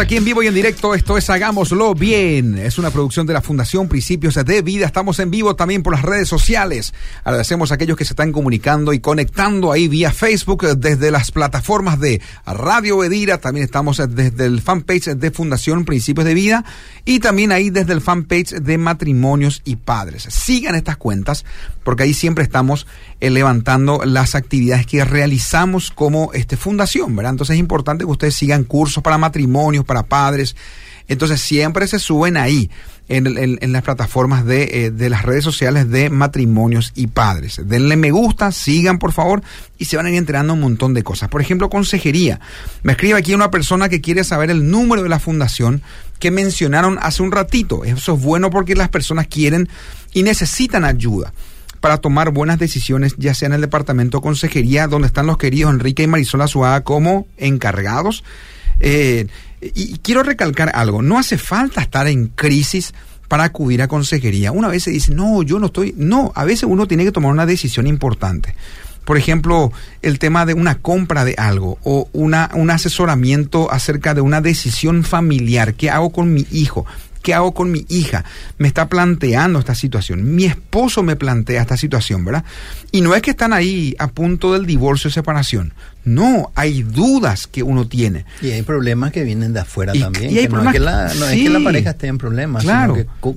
aquí en vivo y en directo. Esto es Hagámoslo Bien. Es una producción de la Fundación Principios de Vida. Estamos en vivo también por las redes sociales. Agradecemos a aquellos que se están comunicando y conectando ahí vía Facebook desde las plataformas de Radio Edira. También estamos desde el fanpage de Fundación Principios de Vida y también ahí desde el fanpage de Matrimonios y Padres. Sigan estas cuentas porque ahí siempre estamos eh, levantando las actividades que realizamos como este, fundación, ¿verdad? Entonces es importante que ustedes sigan cursos para matrimonios, para padres. Entonces siempre se suben ahí. En, las plataformas de, eh, de, las redes sociales de matrimonios y padres. Denle me gusta, sigan por favor y se van a ir enterando un montón de cosas. Por ejemplo, consejería. Me escribe aquí una persona que quiere saber el número de la fundación que mencionaron hace un ratito. Eso es bueno porque las personas quieren y necesitan ayuda para tomar buenas decisiones, ya sea en el departamento de consejería, donde están los queridos Enrique y Marisol Azuaga como encargados. Eh, y quiero recalcar algo, no hace falta estar en crisis para acudir a consejería. Una vez se dice, no, yo no estoy, no, a veces uno tiene que tomar una decisión importante. Por ejemplo, el tema de una compra de algo o una, un asesoramiento acerca de una decisión familiar. ¿Qué hago con mi hijo? ¿Qué hago con mi hija? Me está planteando esta situación. Mi esposo me plantea esta situación, ¿verdad? Y no es que están ahí a punto del divorcio o separación. No, hay dudas que uno tiene. Y hay problemas que vienen de afuera también. Y no, es que, la, pareja esté en problemas, claro. sino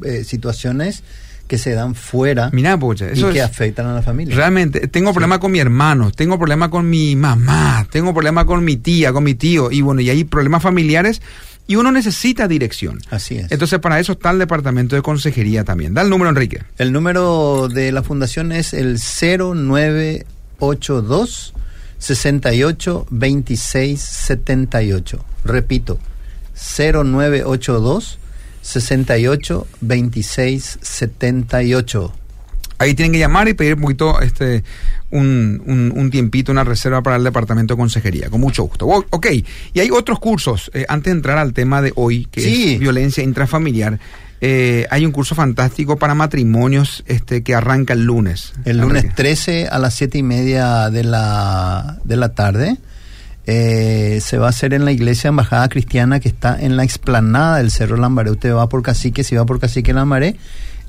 que eh, situaciones que se dan fuera Mira, eso y que afectan a la familia. Realmente, tengo problemas con mi hermano, tengo problemas con mi mamá, tengo problemas con mi tía, con mi tío, y bueno, y hay problemas familiares y uno necesita dirección. Así es. Entonces, para eso está el departamento de consejería también. Da el número, Enrique. El número de la fundación es el 0982 68 26 78. Repito, 0982 68 26 78. Ahí tienen que llamar y pedir un poquito este, un, un, tiempito, una reserva para el departamento de consejería, con mucho gusto. Ok, y hay otros cursos, eh, antes de entrar al tema de hoy, que es violencia intrafamiliar. Eh, hay un curso fantástico para matrimonios este, que arranca el lunes. El lunes 13 a las 7 y media de la, de la tarde. Eh, se va a hacer en la iglesia Embajada Cristiana que está en la explanada del Cerro Lambaré. Usted va por Cacique, si va por Cacique Lambaré,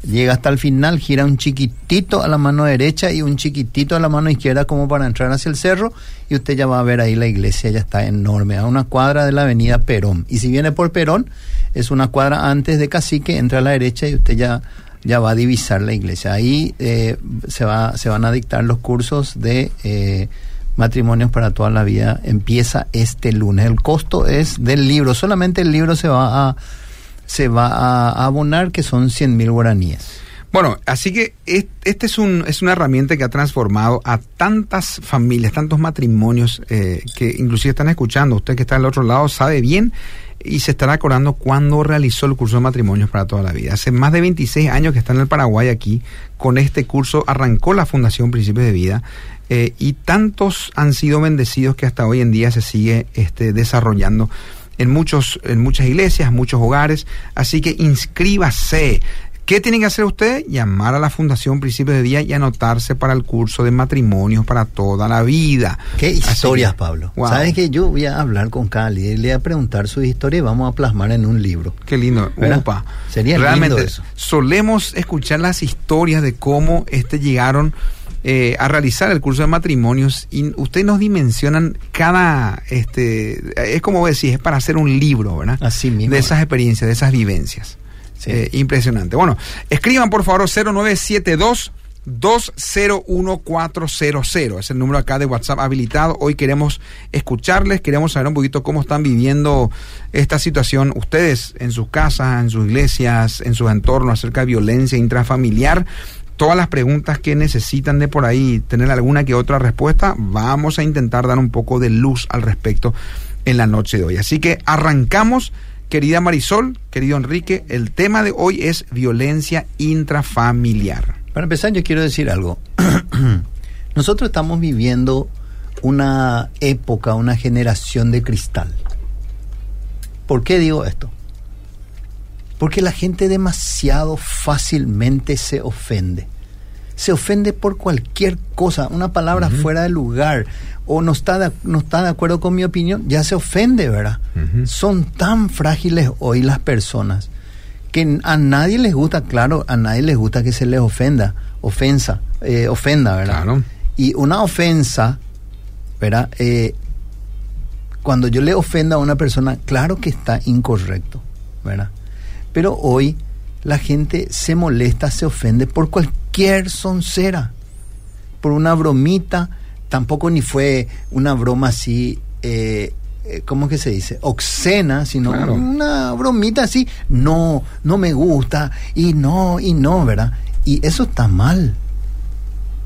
llega hasta el final, gira un chiquitito a la mano derecha y un chiquitito a la mano izquierda como para entrar hacia el cerro y usted ya va a ver ahí la iglesia, ya está enorme, a una cuadra de la avenida Perón. Y si viene por Perón, es una cuadra antes de Cacique, entra a la derecha y usted ya, ya va a divisar la iglesia. Ahí eh, se, va, se van a dictar los cursos de... Eh, matrimonios para toda la vida empieza este lunes. El costo es del libro, solamente el libro se va a se va a abonar, que son 100 mil guaraníes. Bueno, así que este es, un, es una herramienta que ha transformado a tantas familias, tantos matrimonios eh, que inclusive están escuchando. Usted que está al otro lado sabe bien y se estará acordando cuando realizó el curso de matrimonios para toda la vida. Hace más de 26 años que está en el Paraguay aquí. Con este curso arrancó la Fundación Principios de Vida eh, y tantos han sido bendecidos que hasta hoy en día se sigue este, desarrollando en, muchos, en muchas iglesias, muchos hogares. Así que inscríbase. ¿Qué tiene que hacer usted? Llamar a la Fundación Principio de Día y anotarse para el curso de matrimonios para toda la vida. Qué historias, Pablo. ¿Sabes que Yo voy a hablar con Cali y le voy a preguntar su historia y vamos a plasmar en un libro. Qué lindo. Opa. Sería Realmente, lindo eso. Solemos escuchar las historias de cómo este llegaron eh, a realizar el curso de matrimonios y ustedes nos dimensionan cada, este, es como decir, es para hacer un libro, ¿verdad? Así mismo. De esas experiencias, de esas vivencias. Eh, impresionante. Bueno, escriban por favor 0972 201400 es el número acá de WhatsApp habilitado. Hoy queremos escucharles, queremos saber un poquito cómo están viviendo esta situación ustedes en sus casas, en sus iglesias, en sus entornos acerca de violencia intrafamiliar todas las preguntas que necesitan de por ahí tener alguna que otra respuesta, vamos a intentar dar un poco de luz al respecto en la noche de hoy. Así que arrancamos, querida Marisol, querido Enrique, el tema de hoy es violencia intrafamiliar. Para empezar, yo quiero decir algo. Nosotros estamos viviendo una época, una generación de cristal. ¿Por qué digo esto? Porque la gente demasiado fácilmente se ofende. se ofende por cualquier cosa, una palabra fuera de lugar, o no está, de, no está de acuerdo con mi opinión, ya se ofende, ¿verdad? Son tan frágiles hoy las personas que a nadie les gusta, claro, a nadie les gusta que se les ofenda, ofensa, eh, ofenda, ¿verdad? Claro. Y una ofensa, ¿verdad? Eh, cuando yo le ofenda a una persona, claro que está incorrecto, ¿verdad? Pero hoy la gente se molesta, se ofende por cualquier soncera, por una bromita, tampoco ni fue una broma así, eh, eh, ¿cómo que se dice? Oxena, sino Claro. una bromita así, no, no me gusta, y no, y no, ¿verdad? Y eso está mal,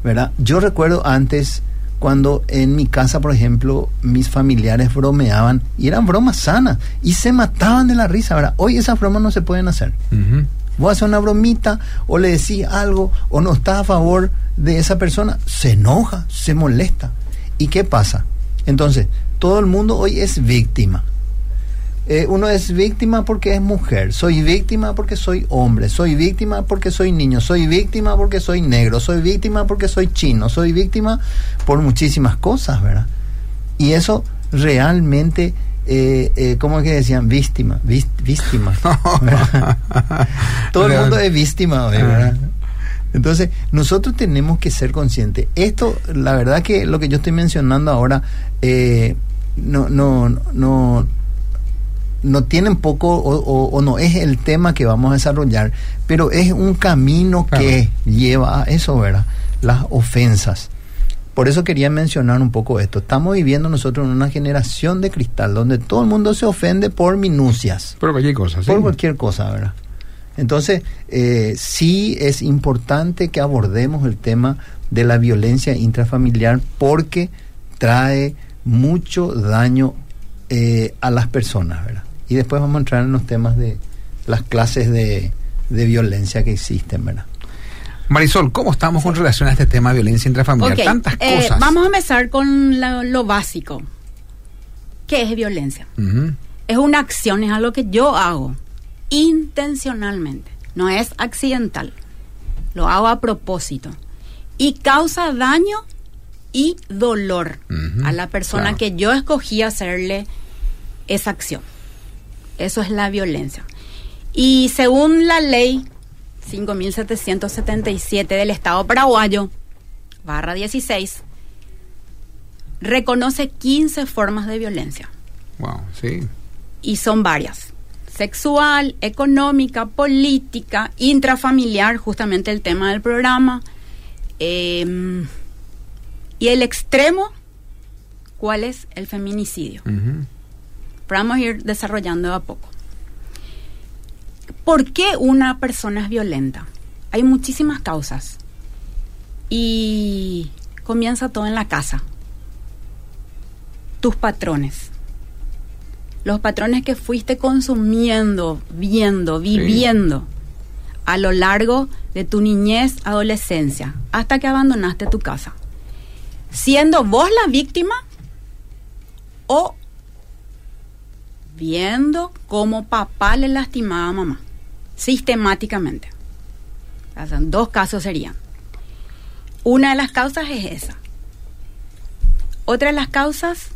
¿verdad? Yo recuerdo antes cuando en mi casa, por ejemplo, mis familiares bromeaban y eran bromas sanas y se mataban de la risa, ¿verdad? Hoy esas bromas no se pueden hacer. Ujú. Vos haces una bromita o le decís algo o no está a favor de esa persona, se enoja, se molesta. ¿Y qué pasa? Entonces, todo el mundo hoy es víctima. Eh, uno es víctima porque es mujer, soy víctima porque soy hombre, soy víctima porque soy niño, soy víctima porque soy negro, soy víctima porque soy chino, soy víctima por muchísimas cosas, ¿verdad? Y eso realmente, eh, eh, ¿cómo es que decían? Víctima, víctima. Todo el mundo es víctima hoy, ¿verdad? Entonces, nosotros tenemos que ser conscientes. Esto, la verdad que lo que yo estoy mencionando ahora, eh, no, no, no, no tienen poco o, o- o no es el tema que vamos a desarrollar, pero es un camino Claro. que lleva a eso, ¿verdad? Las ofensas. Por eso quería mencionar un poco esto. Estamos viviendo nosotros en una generación de cristal donde todo el mundo se ofende por minucias Pero cualquier cosa, sí. por cualquier cosa, ¿verdad? Entonces, eh, sí es importante que abordemos el tema de la violencia intrafamiliar porque trae mucho daño eh, a las personas, ¿verdad? Y después vamos a entrar en los temas de las clases de, de violencia que existen, ¿verdad? Marisol, ¿cómo estamos con relación a este tema de violencia intrafamiliar? Ok, Tantas eh, cosas. vamos a empezar con la- lo básico. ¿Qué es violencia? Es una acción, es algo que yo hago intencionalmente, no es accidental. Lo hago a propósito. Y causa daño y dolor a la persona claro. que yo escogí hacerle esa acción. Eso es la violencia. Y según la ley 5777 del Estado paraguayo, barra 16, reconoce 15 formas de violencia Wow, sí. y son varias. Sexual, económica, política, intrafamiliar, justamente el tema del programa. em, y el extremo, ¿cuál es? El feminicidio. Pero vamos a ir desarrollando de a poco. ¿Por qué una persona es violenta? Hay muchísimas causas. Y comienza todo en la casa. Tus patrones. Los patrones que fuiste consumiendo, viendo, viviendo a lo largo de tu niñez, adolescencia, hasta que abandonaste tu casa. Siendo vos la víctima o viendo cómo papá le lastimaba a mamá, sistemáticamente. O sea, dos casos serían. Una de las causas es esa. Otra de las causas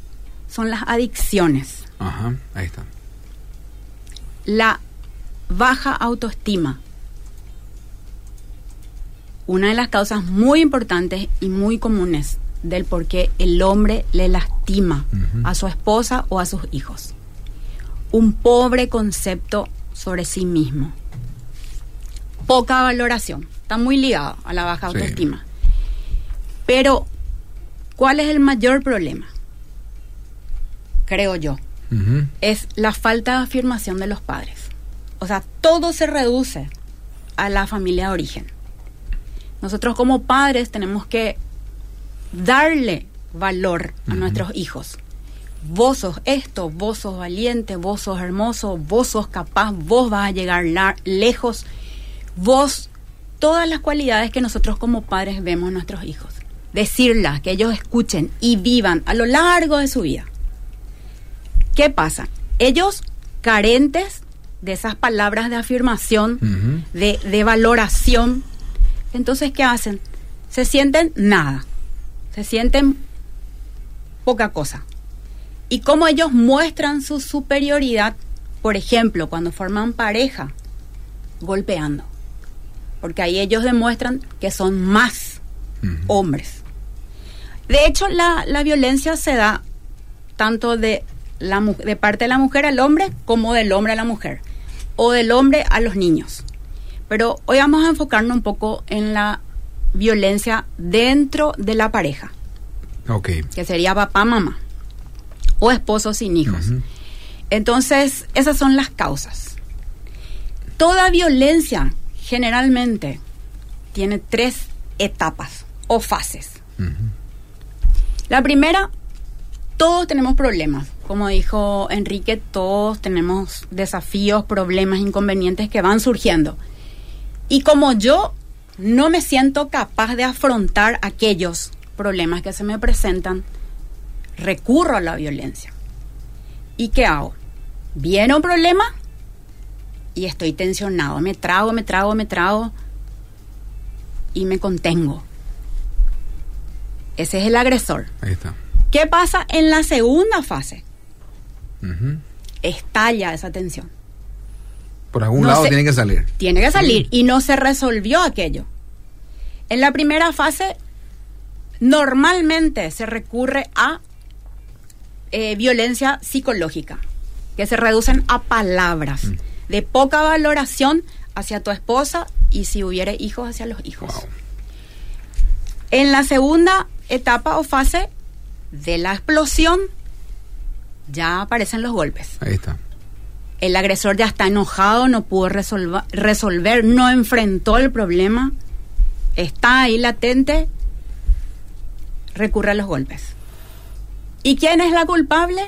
son las adicciones, Ajá, ahí está. la baja autoestima. Una de las causas muy importantes y muy comunes del por qué el hombre le lastima a su esposa o a sus hijos. Un pobre concepto sobre sí mismo. Poca valoración. Está muy ligado a la baja Sí. autoestima. Pero, ¿cuál es el mayor problema? Creo yo es la falta de afirmación de los padres. O sea, todo se reduce a la familia de origen. Nosotros como padres tenemos que darle valor a nuestros hijos. Vos sos esto, vos sos valiente, vos sos hermoso, vos sos capaz, vos vas a llegar la- lejos, vos, todas las cualidades que nosotros como padres vemos en nuestros hijos. Decirlas, que ellos escuchen y vivan a lo largo de su vida. ¿Qué pasa? Ellos carentes de esas palabras de afirmación, de, de valoración, entonces ¿qué hacen? se sienten nada, se sienten poca cosa. Y cómo ellos muestran su superioridad, por ejemplo, cuando forman pareja, golpeando. Porque ahí ellos demuestran que son más hombres. De hecho, la, la violencia se da tanto de, la, de parte de la mujer al hombre como del hombre a la mujer. O del hombre a los niños. Pero hoy vamos a enfocarnos un poco en la violencia dentro de la pareja. Ok. Que sería papá, mamá. O esposo sin hijos. Entonces, esas son las causas. Toda violencia generalmente tiene tres etapas o fases. La primera, todos tenemos problemas. Como dijo Enrique, todos tenemos desafíos, problemas, inconvenientes que van surgiendo. Y como yo no me siento capaz de afrontar aquellos problemas que se me presentan, recurro a la violencia. ¿Y qué hago? Viene un problema y estoy tensionado. Me trago, me trago, me trago y me contengo. Ese es el agresor. Ahí está. ¿Qué pasa en la segunda fase? Estalla esa tensión. Por algún No lado se- tiene que salir. Tiene que salir y no se resolvió aquello. En la primera fase, normalmente se recurre a eh, violencia psicológica, que se reducen a palabras Mm. de poca valoración hacia tu esposa y si hubiere hijos hacia los hijos. Wow. En la segunda etapa o fase de la explosión, ya aparecen los golpes. Ahí está. El agresor ya está enojado, no pudo resolva- resolver, no enfrentó el problema, está ahí latente, recurre a los golpes. ¿Y quién es la culpable?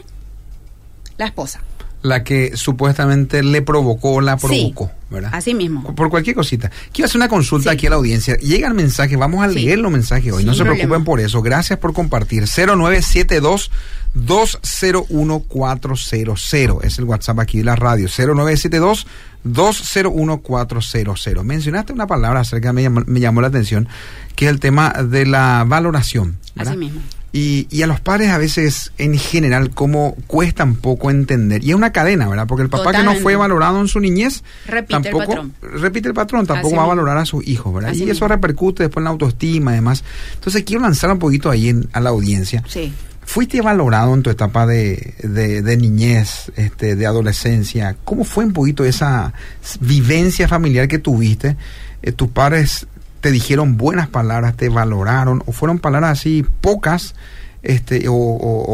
La esposa. La que supuestamente le provocó, la Sí, provocó, ¿verdad? Así mismo. Por cualquier cosita. Quiero hacer una consulta Sí. aquí a la audiencia. Llegan mensajes, vamos a Sí. leer los mensajes hoy. no se preocupen por eso. Gracias por compartir. 0972 201 Es el WhatsApp aquí de la radio. 0972 201 Mencionaste una palabra acerca, me llamó, me llamó la atención, que es el tema de la valoración. ¿verdad? Así mismo. Y, y a los padres a veces, en general, como cuesta un poco entender. Y es una cadena, ¿verdad? Porque el papá que no fue valorado en su niñez, Repite el tampoco patrón. repite el patrón, tampoco Así va a valorar a sus hijos, ¿verdad? Así y eso mismo. repercute después en la autoestima, además. Entonces quiero lanzar un poquito ahí en- a la audiencia. Sí. ¿Fuiste valorado en tu etapa de, de- de niñez, este, de adolescencia? ¿Cómo fue un poquito esa vivencia familiar que tuviste? Eh, ¿Tus padres te dijeron buenas palabras, te valoraron, o fueron palabras así pocas este, o,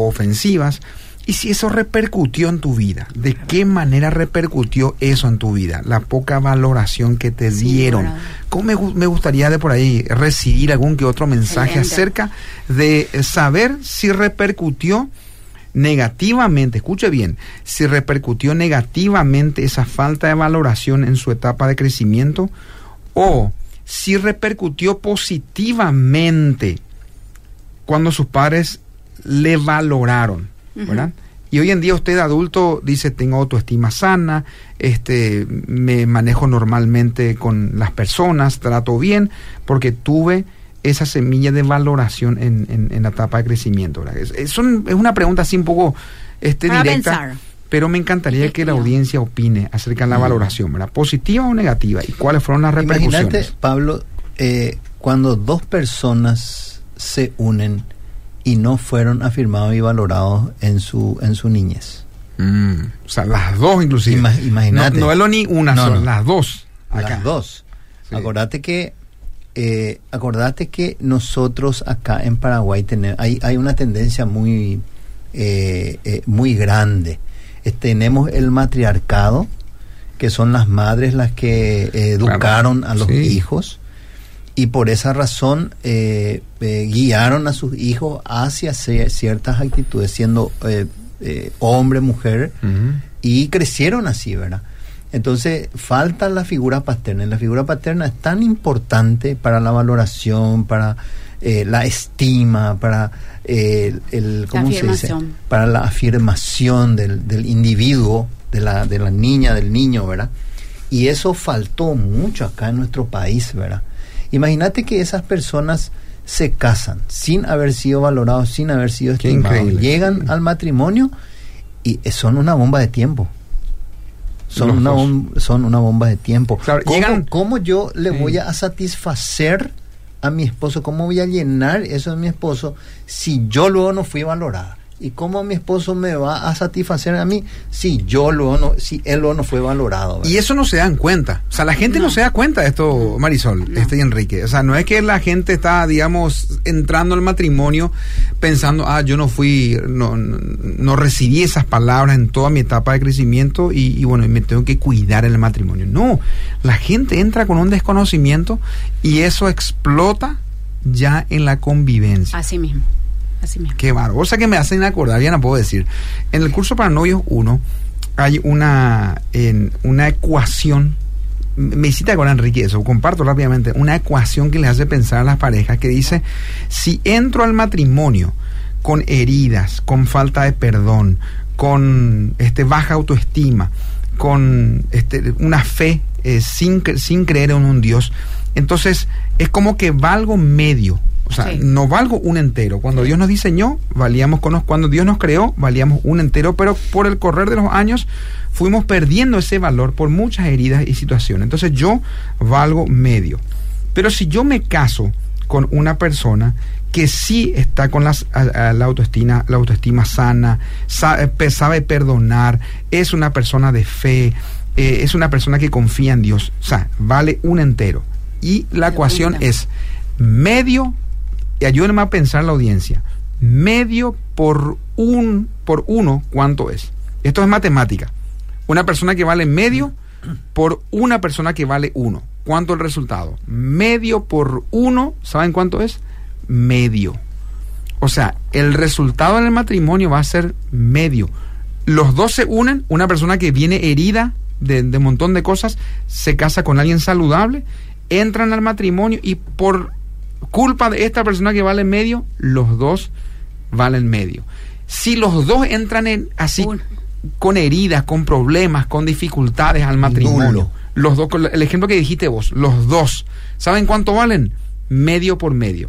ofensivas? Y si eso repercutió en tu vida, ¿de qué manera repercutió eso en tu vida? La poca valoración que te Sí, dieron. ¿Cómo me, gu- me gustaría de por ahí recibir algún que otro mensaje Excelente. acerca de saber si repercutió negativamente, escuche bien, si repercutió negativamente esa falta de valoración en su etapa de crecimiento o si repercutió positivamente cuando sus padres le valoraron, ¿verdad? Y hoy en día usted adulto dice, tengo autoestima sana, este, me manejo normalmente con las personas, trato bien, porque tuve esa semilla de valoración en, en- en la etapa de crecimiento. Es, es un- es una pregunta así un poco este, Para directa, pensar. Pero me encantaría que la audiencia opine acerca de la valoración, ¿verdad? ¿Positiva o negativa? ¿Y cuáles fueron las repercusiones? Imagínate, Pablo, eh, cuando dos personas se unen y no fueron afirmados y valorados en su en su niñez. Mm, o sea, las dos inclusive. Ima- imagínate. No, no es lo ni una, No, son no. las dos. Acá. Las dos. Sí. Acordate que eh, acordate que nosotros acá en Paraguay tenemos hay, hay una tendencia muy eh, eh, muy grande. Eh, tenemos el matriarcado, que son las madres las que eh, Claro. educaron a los Sí. hijos y por esa razón eh, eh, guiaron a sus hijos hacia ciertas actitudes, siendo hombre, mujer, y crecieron así, ¿verdad? Entonces falta la figura paterna. Y la figura paterna es tan importante para la valoración, para eh, la estima, para eh, el, ¿cómo se dice? Para la afirmación del, del individuo, de la, de la niña, del niño, ¿verdad? Y eso faltó mucho acá en nuestro país, ¿verdad? Imagínate que esas personas se casan sin haber sido valorados, sin haber sido estimados. Llegan sí. al matrimonio y son una bomba de tiempo. Son Los una, dos. bom- son una bomba de tiempo. Claro, ¿Cómo, llegan- cómo yo le Sí. voy a satisfacer a mi esposo? ¿Cómo voy a llenar eso de mi esposo si yo luego no fui valorada? ¿Y cómo mi esposo me va a satisfacer a mí si yo luego no, si él luego no fue valorado? ¿verdad? Y eso no se dan cuenta. O sea, la gente no, No. se da cuenta de esto, Marisol, No. este y Enrique. O sea, no es que la gente está, digamos, entrando al matrimonio pensando, ah, yo no fui, no, no, no recibí esas palabras en toda mi etapa de crecimiento y, y bueno, y me tengo que cuidar en el matrimonio. No, la gente entra con un desconocimiento y eso explota ya en la convivencia. Así mismo. Qué bárbaro. O sea que me hacen acordar, ya no puedo decir. En el curso para novios 1 hay una, en, una ecuación. Me hiciste acordar, Enrique, eso, comparto rápidamente. Una ecuación que le hace pensar a las parejas que dice: si entro al matrimonio con heridas, con falta de perdón, con este, baja autoestima, con este, una fe eh, sin creer en un Dios, entonces es como que valgo medio. O sea, Sí. no valgo un entero. Cuando Dios nos diseñó, valíamos con los- cuando Dios nos creó, valíamos un entero, pero por el correr de los años fuimos perdiendo ese valor por muchas heridas y situaciones. Entonces yo valgo medio. Pero si yo me caso con una persona que sí está con las, a- a la autoestima, la autoestima sana, sabe, pe- sabe perdonar, es una persona de fe, eh, es una persona que confía en Dios, o sea, vale un entero. Y la ecuación es medio, ayúdenme a pensar la audiencia, medio por un por uno, ¿cuánto es? Esto es matemática. Una persona que vale medio por una persona que vale uno. ¿Cuánto el resultado? Medio por uno, ¿saben cuánto es? Medio. O sea, el resultado en el matrimonio va a ser medio. Los dos se unen, una persona que viene herida de un montón de cosas, se casa con alguien saludable, entran al matrimonio y por culpa de esta persona que vale medio, los dos valen medio. Si los dos entran en así con heridas, con problemas, con dificultades al matrimonio, Nulo. los dos, el ejemplo que dijiste vos, los dos, ¿saben cuánto valen? Medio por medio.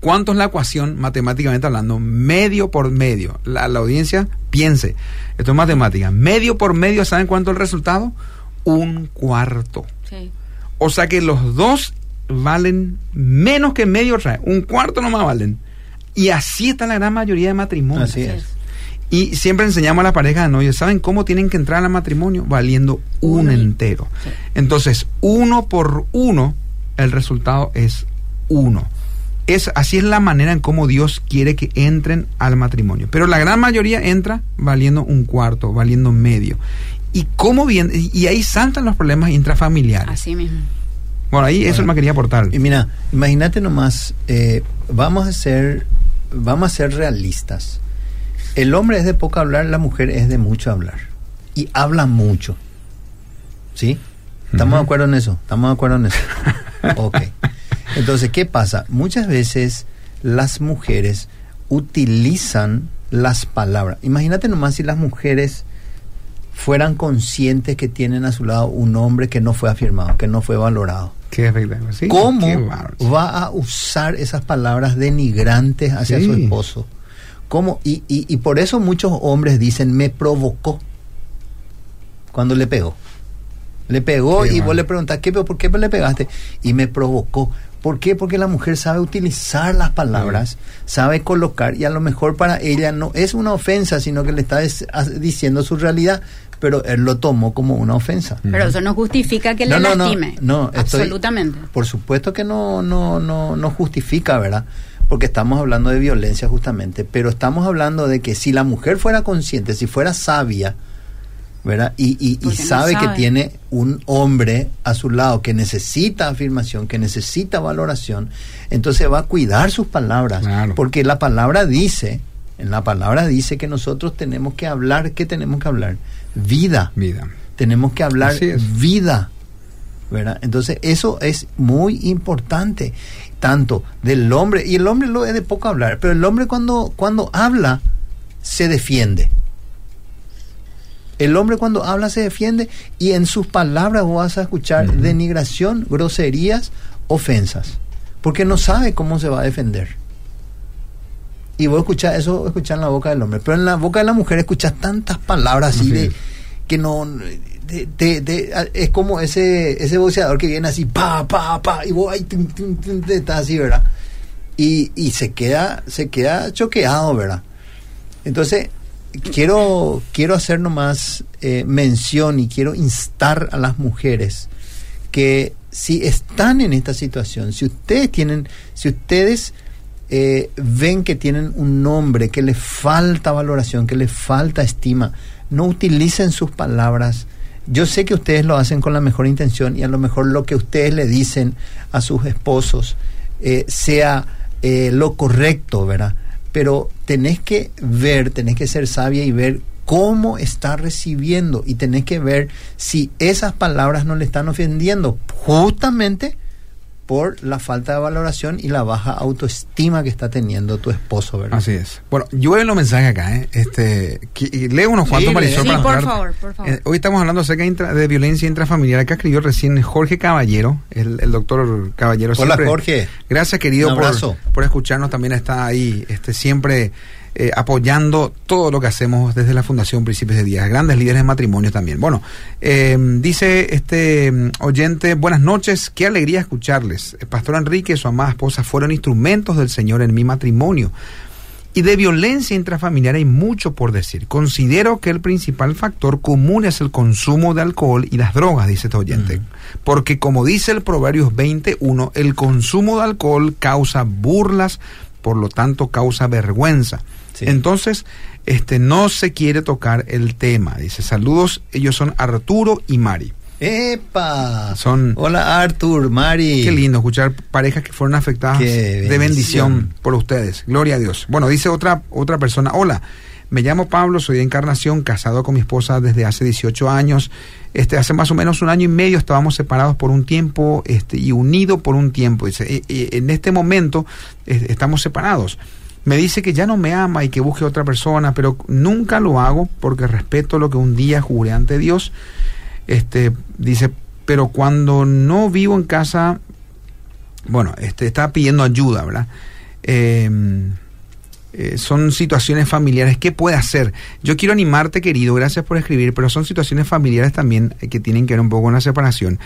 ¿Cuánto es la ecuación matemáticamente hablando? Medio por medio. La, la audiencia piense. Esto es matemática. Medio por medio, ¿saben cuánto es el resultado? Un cuarto. Sí. O sea que los dos valen menos que medio otra vez. Un cuarto nomás valen. Y así está la gran mayoría de matrimonios. Así es. Y siempre enseñamos a la pareja de novios, ¿saben cómo tienen que entrar al matrimonio? Valiendo un entero. Sí. Entonces, uno por uno, el resultado es uno. Es, así es la manera en cómo Dios quiere que entren al matrimonio. Pero la gran mayoría entra valiendo un cuarto, valiendo medio. ¿Y cómo bien? Y y ahí saltan los problemas intrafamiliares. Así mismo. Bueno, ahí eso Bueno. me quería aportar. Y mira, imagínate nomás, eh, vamos a ser, vamos a ser realistas. El hombre es de poco hablar, la mujer es de mucho hablar. Y habla mucho. ¿Sí? ¿Estamos de acuerdo en eso? ¿Estamos de acuerdo en eso? ok. Entonces, ¿qué pasa? Muchas veces las mujeres utilizan las palabras. Imagínate nomás si las mujeres fueran conscientes que tienen a su lado un hombre que no fue afirmado, que no fue valorado. Qué. Sí, ¿Cómo qué va a usar esas palabras denigrantes hacia Sí. su esposo? ¿Cómo? Y, y, y por eso muchos hombres dicen, me provocó cuando le pegó. Le pegó Qué y vos le preguntás, ¿qué, ¿por qué le pegaste? Y me provocó. ¿Por qué? Porque la mujer sabe utilizar las palabras, sabe colocar, y a lo mejor para ella no es una ofensa, sino que le está diciendo su realidad, pero él lo tomó como una ofensa. Pero eso no justifica que No, le no, no, lastime. no, estoy- Absolutamente. Por supuesto que no, no, no, no justifica, ¿verdad? Porque estamos hablando de violencia justamente, pero estamos hablando de que si la mujer fuera consciente, si fuera sabia, ¿verdad? Y, y- y no sabe, que sabe. tiene un hombre a su lado que necesita afirmación, que necesita valoración, entonces va a cuidar sus palabras, Claro. porque la palabra dice, en la palabra dice que nosotros tenemos que hablar, ¿qué tenemos que hablar? Vida Vida. tenemos que hablar vida. ¿verdad? Entonces, eso es muy importante, tanto del hombre, y el hombre lo es de poco hablar, pero el hombre cuando, cuando habla, se defiende. El hombre cuando habla se defiende y en sus palabras vas a escuchar denigración, groserías, ofensas, porque no sabe cómo se va a defender. Y vos escuchás eso, escuchás en la boca del hombre, pero en la boca de la mujer escuchas tantas palabras así de que no es como ese ese boxeador que viene así pa pa pa y vos ahí estás así, ¿verdad? Y, y se queda se queda choqueado, ¿verdad? Entonces, quiero, quiero hacer nomás eh, mención y quiero instar a las mujeres que si están en esta situación, si ustedes tienen, si ustedes eh, ven que tienen un nombre, que les falta valoración, que les falta estima, no utilicen sus palabras. Yo sé que ustedes lo hacen con la mejor intención y a lo mejor lo que ustedes le dicen a sus esposos eh, sea lo correcto, ¿verdad? pero tenés que ver, tenés que ser sabia y ver cómo está recibiendo y tenés que ver si esas palabras no le están ofendiendo justamente por la falta de valoración y la baja autoestima que está teniendo tu esposo, ¿verdad? Así es. Bueno, veo los mensajes acá, ¿eh? Este, leo unos cuantos, sí, sí, por favor, por favor. Eh, hoy estamos hablando acerca de, violencia intrafamiliar. Acá escribió recién Jorge Caballero, el, el doctor Caballero. Hola, Jorge. Gracias, querido, por, por escucharnos. También está ahí, este, siempre eh, apoyando todo lo que hacemos desde la Fundación Príncipes de Díaz, grandes líderes de matrimonio también. Bueno, eh, dice este mm, oyente, buenas noches, qué alegría escucharles. El pastor Enrique y su amada esposa fueron instrumentos del Señor en mi matrimonio. Y de violencia intrafamiliar hay mucho por decir. Considero que el principal factor común es el consumo de alcohol y las drogas, dice este oyente. Porque como dice el Proverbios 21, el consumo de alcohol causa burlas, por lo tanto causa vergüenza. Entonces, este, no se quiere tocar el tema. Dice, saludos, ellos son Arturo y Mari. ¡Epa! Son, Hola Artur, Mari. Qué lindo escuchar parejas que fueron afectadas de bendición por ustedes. Gloria a Dios. Bueno, dice otra, otra persona, hola, me llamo Pablo, soy de Encarnación, casado con mi esposa desde hace 18 años. Este, hace más o menos un año y medio estábamos separados por un tiempo este, y unidos por un tiempo. Dice, e, e, en este momento estamos separados me dice que ya no me ama y que busque otra persona, pero nunca lo hago porque respeto lo que un día juré ante Dios. Este, dice, pero cuando no vivo en casa, bueno, este, está pidiendo ayuda, ¿verdad? Em, eh, son situaciones familiares. ¿Qué puede hacer? Yo quiero animarte, querido, gracias por escribir, pero son situaciones familiares también que tienen que ver un poco con la separación.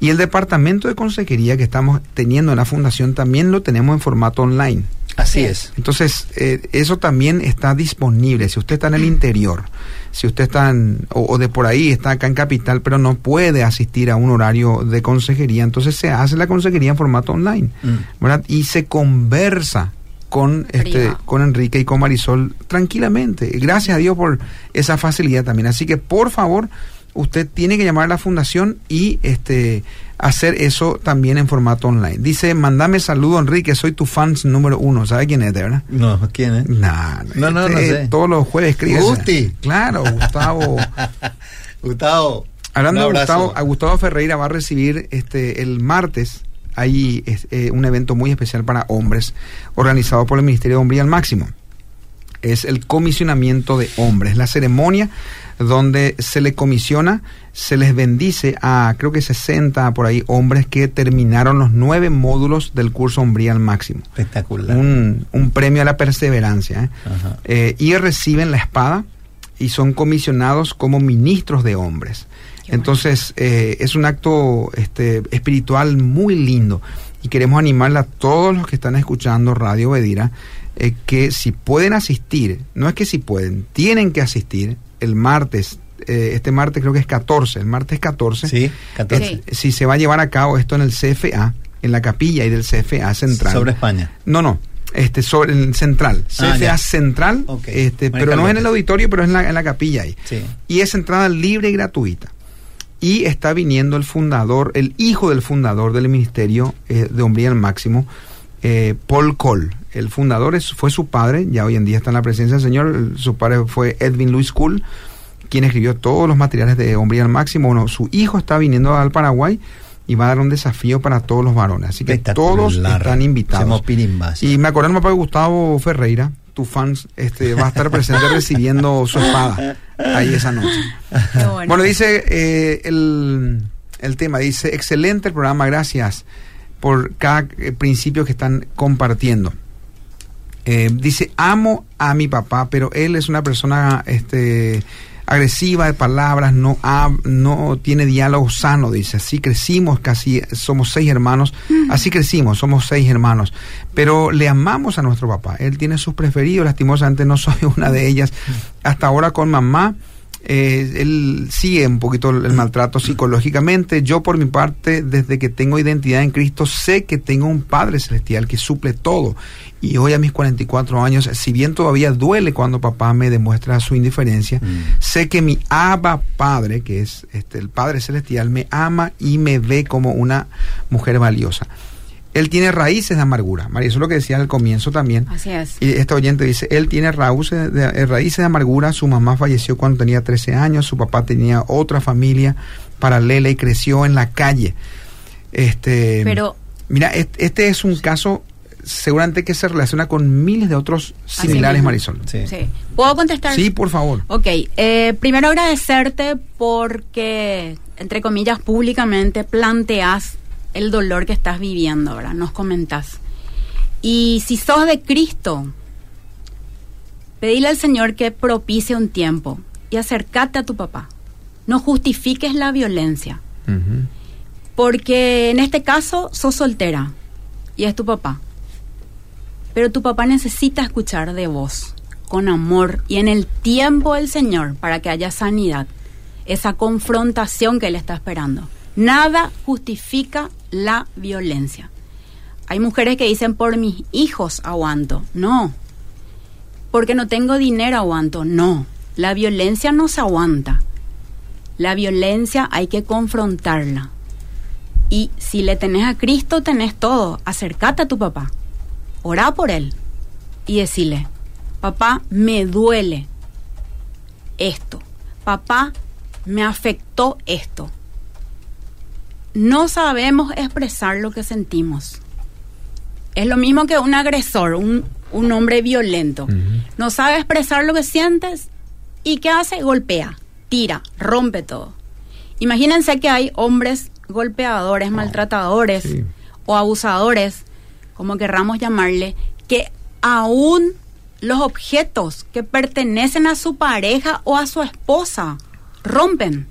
Y el departamento de consejería que estamos teniendo en la fundación también lo tenemos en formato online. Así es. Entonces, eh, eso también está disponible. Si usted está en el interior, si usted está en, o, de por ahí, está acá en Capital, pero no puede asistir a un horario de consejería, entonces se hace la consejería en formato online, mm. ¿verdad? Y se conversa con este con Enrique y con Marisol tranquilamente. Gracias a Dios por esa facilidad también. Así que por favor, usted tiene que llamar a la fundación y este hacer eso también en formato online. Dice, mandame saludo Enrique, soy tu fans número uno. ¿Sabe quién es, de verdad? No, ¿quién es? no, no, no, este, Todos los jueves escribe. Gusti. Claro, Gustavo. Gustavo. Hablando de Gustavo, a Gustavo Ferreira va a recibir este el martes hay eh, un evento muy especial para hombres organizado por el Ministerio de Hombría al Máximo. Es el comisionamiento de hombres, la ceremonia donde se le comisiona, se les bendice a creo que 60 por ahí hombres que terminaron los nueve módulos del curso Hombría al Máximo. Espectacular. Un, un premio a la perseverancia. ¿eh? Eh, y reciben la espada y son comisionados como ministros de hombres. Entonces eh, es un acto este, espiritual muy lindo y queremos animarle a todos los que están escuchando Radio Bedira que si pueden asistir, no es que si pueden, tienen que asistir el martes, eh, este martes creo que es 14, el martes 14. Sí, 14. si se va a llevar a cabo esto en el CFA, en la capilla y del CFA central. Sobre España. No, no. Este, sobre el central, ah, CFA central, este, pero no en el auditorio, pero es en la, en la capilla ahí. Sí. Y es entrada libre y gratuita. Y está viniendo el fundador, el hijo del fundador del Ministerio eh, de Hombría al Máximo, eh, Paul Cole. El fundador es, fue su padre, ya hoy en día está en la presencia del Señor. su padre fue Edwin Louis Cool, quien escribió todos los materiales de Hombría al Máximo. Bueno, su hijo está viniendo al Paraguay y va a dar un desafío para todos los varones. Así que todos están invitados. Y me acuerdo mi papá Gustavo Ferreira, tu fans este, va a estar presente recibiendo su espada ahí esa noche. Bueno, dice eh, el, el tema, dice, excelente el programa, gracias por cada eh, principio que están compartiendo. Eh, dice, amo a mi papá, pero él es una persona este, agresiva de palabras, no, ha- no tiene diálogo sano, dice. Así crecimos, casi somos seis hermanos, así crecimos, somos seis hermanos. Pero le amamos a nuestro papá. Él tiene sus preferidos, lastimosamente no soy una de ellas. Hasta ahora con mamá. Eh, él sigue un poquito el maltrato psicológicamente. Yo por mi parte, desde que tengo identidad en Cristo, sé que tengo un Padre Celestial que suple todo. Y hoy a mis 44 años, si bien todavía duele cuando papá me demuestra su indiferencia, sé que mi Abba Padre, que es este, el Padre Celestial, me ama y me ve como una mujer valiosa. Él tiene raíces de amargura. María, eso es lo que decía al comienzo también. Así es. Y este oyente dice, él tiene raíces de, eh, raíces de amargura, su mamá falleció cuando tenía 13 años, su papá tenía otra familia paralela y creció en la calle. Este, Pero mira, este, este es un caso seguramente que se relaciona con miles de otros similares. Marisol. Sí. sí. ¿Puedo contestar? Sí, por favor. Ok, eh, primero agradecerte porque, entre comillas, públicamente planteas el dolor que estás viviendo, ¿verdad? Nos comentás. Y si sos de Cristo, pedile al Señor que propicie un tiempo y acércate a tu papá. No justifiques la violencia, porque en este caso sos soltera y es tu papá. Pero tu papá necesita escuchar de vos con amor y en el tiempo del Señor para que haya sanidad, esa confrontación que Él está esperando. Nada justifica la violencia. Hay mujeres que dicen por mis hijos aguanto. No. Porque no tengo dinero aguanto. No. La violencia no se aguanta. La violencia hay que confrontarla. Y si le tenés a Cristo, tenés todo. Acércate a tu papá. Orá por él. Y decirle, papá, me duele esto. Papá, me afectó esto. No sabemos expresar lo que sentimos. Es lo mismo que un agresor, un, un hombre violento. No sabe expresar lo que sientes y ¿qué hace? Golpea, tira, rompe todo. Imagínense que hay hombres golpeadores, maltratadores sí. o abusadores, como querramos llamarle, que aún los objetos que pertenecen a su pareja o a su esposa rompen.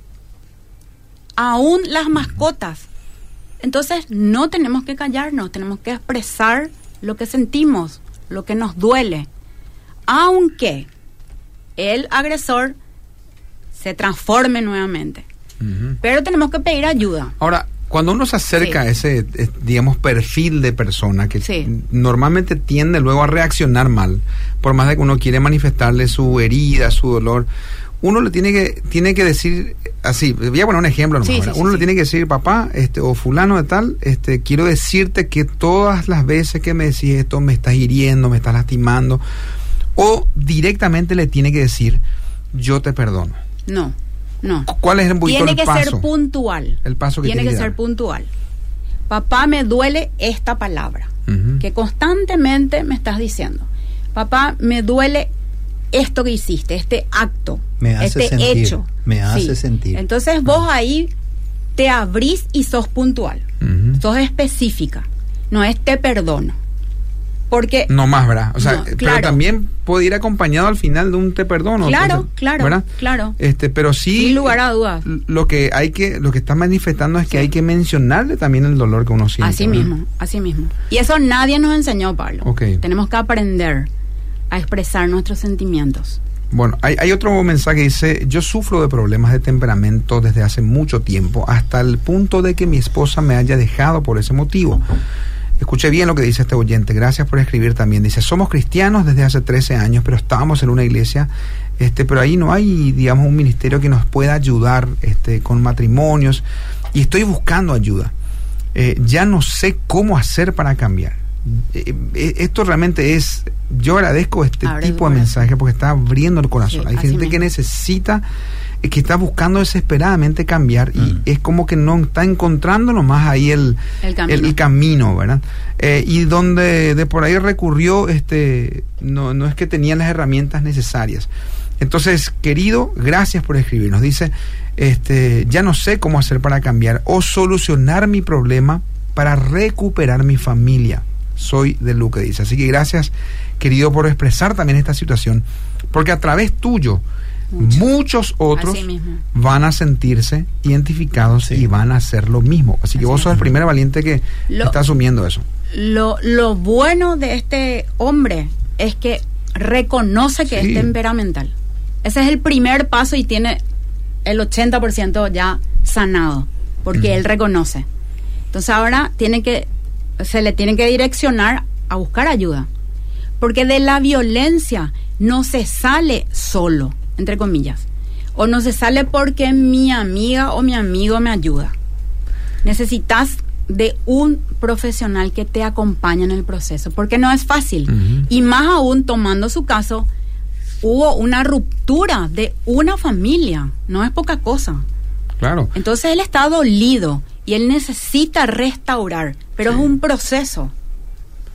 Aún las mascotas. Entonces no tenemos que callarnos, tenemos que expresar lo que sentimos, lo que nos duele. Aunque el agresor se transforme nuevamente. Pero tenemos que pedir ayuda. Ahora, cuando uno se acerca Sí. a ese, digamos, perfil de persona que Sí. normalmente tiende luego a reaccionar mal, por más de que uno quiere manifestarle su herida, su dolor, uno le tiene que, tiene que decir así, voy a poner un ejemplo nomás, Sí, sí, ¿verdad? sí, uno le tiene que decir, papá, este, o fulano de tal, este, quiero decirte que todas las veces que me decís esto me estás hiriendo, me estás lastimando, o directamente le tiene que decir, yo te perdono. No, no. ¿Cuál es poquito Tiene el que paso? ser puntual. El paso que tiene tiene que que ser puntual. Papá, me duele esta palabra que constantemente me estás diciendo. Papá, me duele esto que hiciste, este acto, Me hace este sentir, hecho. me hace sentir. Entonces vos ahí te abrís y sos puntual, sos específica. No es te perdono. Porque No más, ¿verdad? O sea, No, pero claro. también puede ir acompañado al final de un te perdono. Claro, entonces, claro, ¿verdad? claro. Este, pero sí. Sin lugar a dudas. Lo que hay que, lo que está manifestando es que Sí. hay que mencionarle también el dolor que uno siente. Así ¿verdad? mismo, así mismo. Y eso nadie nos enseñó, Pablo. Ok. Tenemos que aprender a expresar nuestros sentimientos. Bueno, hay, otro mensaje que dice, yo sufro de problemas de temperamento desde hace mucho tiempo, hasta el punto de que mi esposa me haya dejado por ese motivo. Escuché bien lo que dice este oyente, gracias por escribir también. Dice, somos cristianos desde hace 13 años, pero estábamos en una iglesia, este, pero ahí no hay, digamos, un ministerio que nos pueda ayudar este, con matrimonios y estoy buscando ayuda. Eh, ya no sé cómo hacer para cambiar. Eh, eh, esto realmente es, yo agradezco este Abre tipo de mensaje porque está abriendo el corazón. Sí, Hay gente que necesita eh, que está buscando desesperadamente cambiar y Mm. es como que no está encontrando nomás ahí el, El camino. el camino, ¿verdad? Eh, y donde de por ahí recurrió, este, no, no es que tenía las herramientas necesarias. Entonces, querido, gracias por escribirnos. Dice, este, ya no sé cómo hacer para cambiar o solucionar mi problema para recuperar mi familia. Soy de Luque, dice. Así que gracias, querido, por expresar también esta situación, porque a través tuyo, Mucho. muchos otros van a sentirse identificados Sí. y van a hacer lo mismo. Así que vos sos el primer valiente que Lo- está asumiendo eso. Lo, lo bueno de este hombre es que reconoce que Sí. es temperamental. Ese es el primer paso y tiene el 80% ya sanado, porque él reconoce. Entonces ahora tiene que, se le tiene que direccionar a buscar ayuda. Porque de la violencia no se sale solo, entre comillas. O no se sale porque mi amiga o mi amigo me ayuda. Necesitas de un profesional que te acompañe en el proceso, porque no es fácil. Y más aún tomando su caso, hubo una ruptura de una familia, no es poca cosa. Claro. Entonces él está dolido y él necesita restaurar, pero Sí. es un proceso.